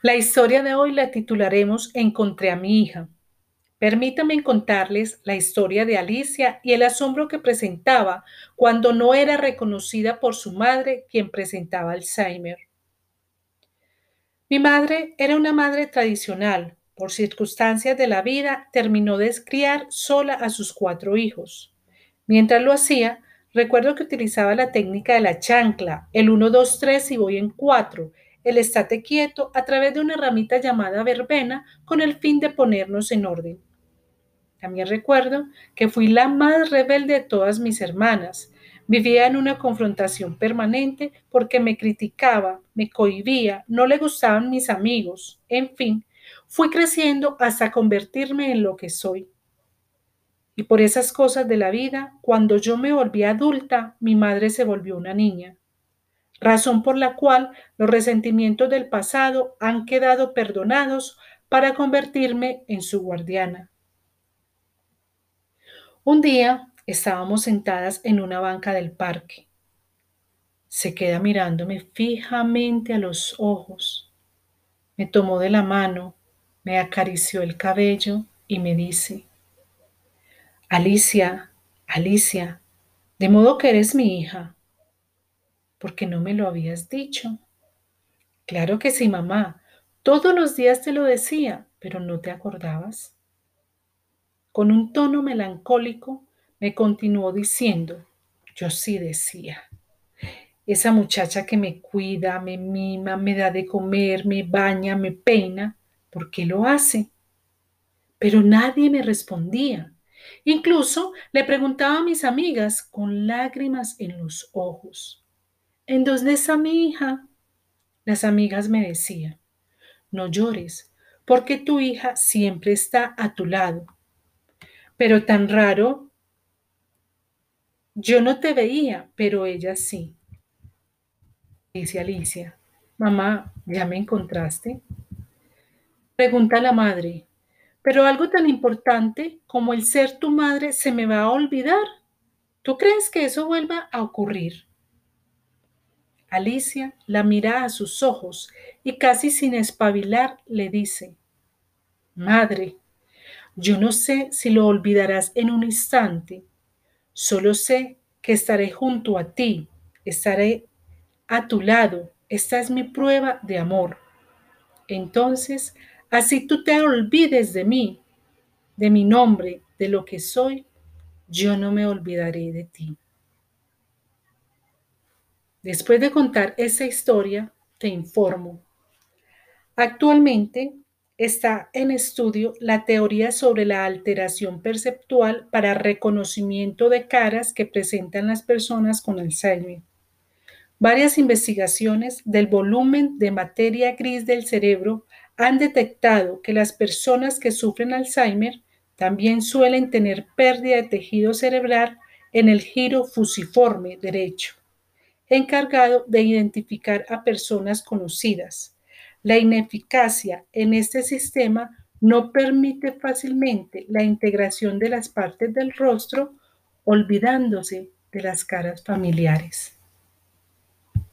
La historia de hoy la titularemos Encontré a mi hija. Permítanme contarles la historia de Alicia y el asombro que presentaba cuando no era reconocida por su madre, quien presentaba Alzheimer. Mi madre era una madre tradicional. Por circunstancias de la vida, terminó de criar sola a sus cuatro hijos. Mientras lo hacía, recuerdo que utilizaba la técnica de la chancla, el 1, 2, 3 y voy en 4, el estate quieto a través de una ramita llamada verbena con el fin de ponernos en orden. También recuerdo que fui la más rebelde de todas mis hermanas. Vivía en una confrontación permanente porque me criticaba, me cohibía, no le gustaban mis amigos. En fin, fui creciendo hasta convertirme en lo que soy. Y por esas cosas de la vida, cuando yo me volví adulta, mi madre se volvió una niña. Razón por la cual los resentimientos del pasado han quedado perdonados para convertirme en su guardiana. Un día estábamos sentadas en una banca del parque. Se queda mirándome fijamente a los ojos. Me tomó de la mano, me acarició el cabello y me dice, Alicia, Alicia, de modo que eres mi hija. ¿Por qué no me lo habías dicho? Claro que sí, mamá. Todos los días te lo decía, pero no te acordabas. Con un tono melancólico me continuó diciendo, yo sí decía, esa muchacha que me cuida, me mima, me da de comer, me baña, me peina, ¿por qué lo hace? Pero nadie me respondía. Incluso le preguntaba a mis amigas con lágrimas en los ojos, ¿en dónde está mi hija? Las amigas me decían, no llores, porque tu hija siempre está a tu lado pero tan raro. Yo no te veía, pero ella sí. Dice Alicia, mamá, ¿ya me encontraste? Pregunta la madre, pero algo tan importante como el ser tu madre se me va a olvidar. ¿Tú crees que eso vuelva a ocurrir? Alicia la mira a sus ojos y casi sin espabilar le dice, Madre, yo no sé si lo olvidarás en un instante, solo sé que estaré junto a ti, estaré a tu lado, esta es mi prueba de amor. Entonces, así tú te olvides de mí, de mi nombre, de lo que soy, yo no me olvidaré de ti. Después de contar esa historia, te informo. Actualmente está en estudio la teoría sobre la alteración perceptual para reconocimiento de caras que presentan las personas con Alzheimer. Varias investigaciones del volumen de materia gris del cerebro han detectado que las personas que sufren Alzheimer también suelen tener pérdida de tejido cerebral en el giro fusiforme derecho, encargado de identificar a personas conocidas la ineficacia en este sistema no permite fácilmente la integración de las partes del rostro, olvidándose de las caras familiares.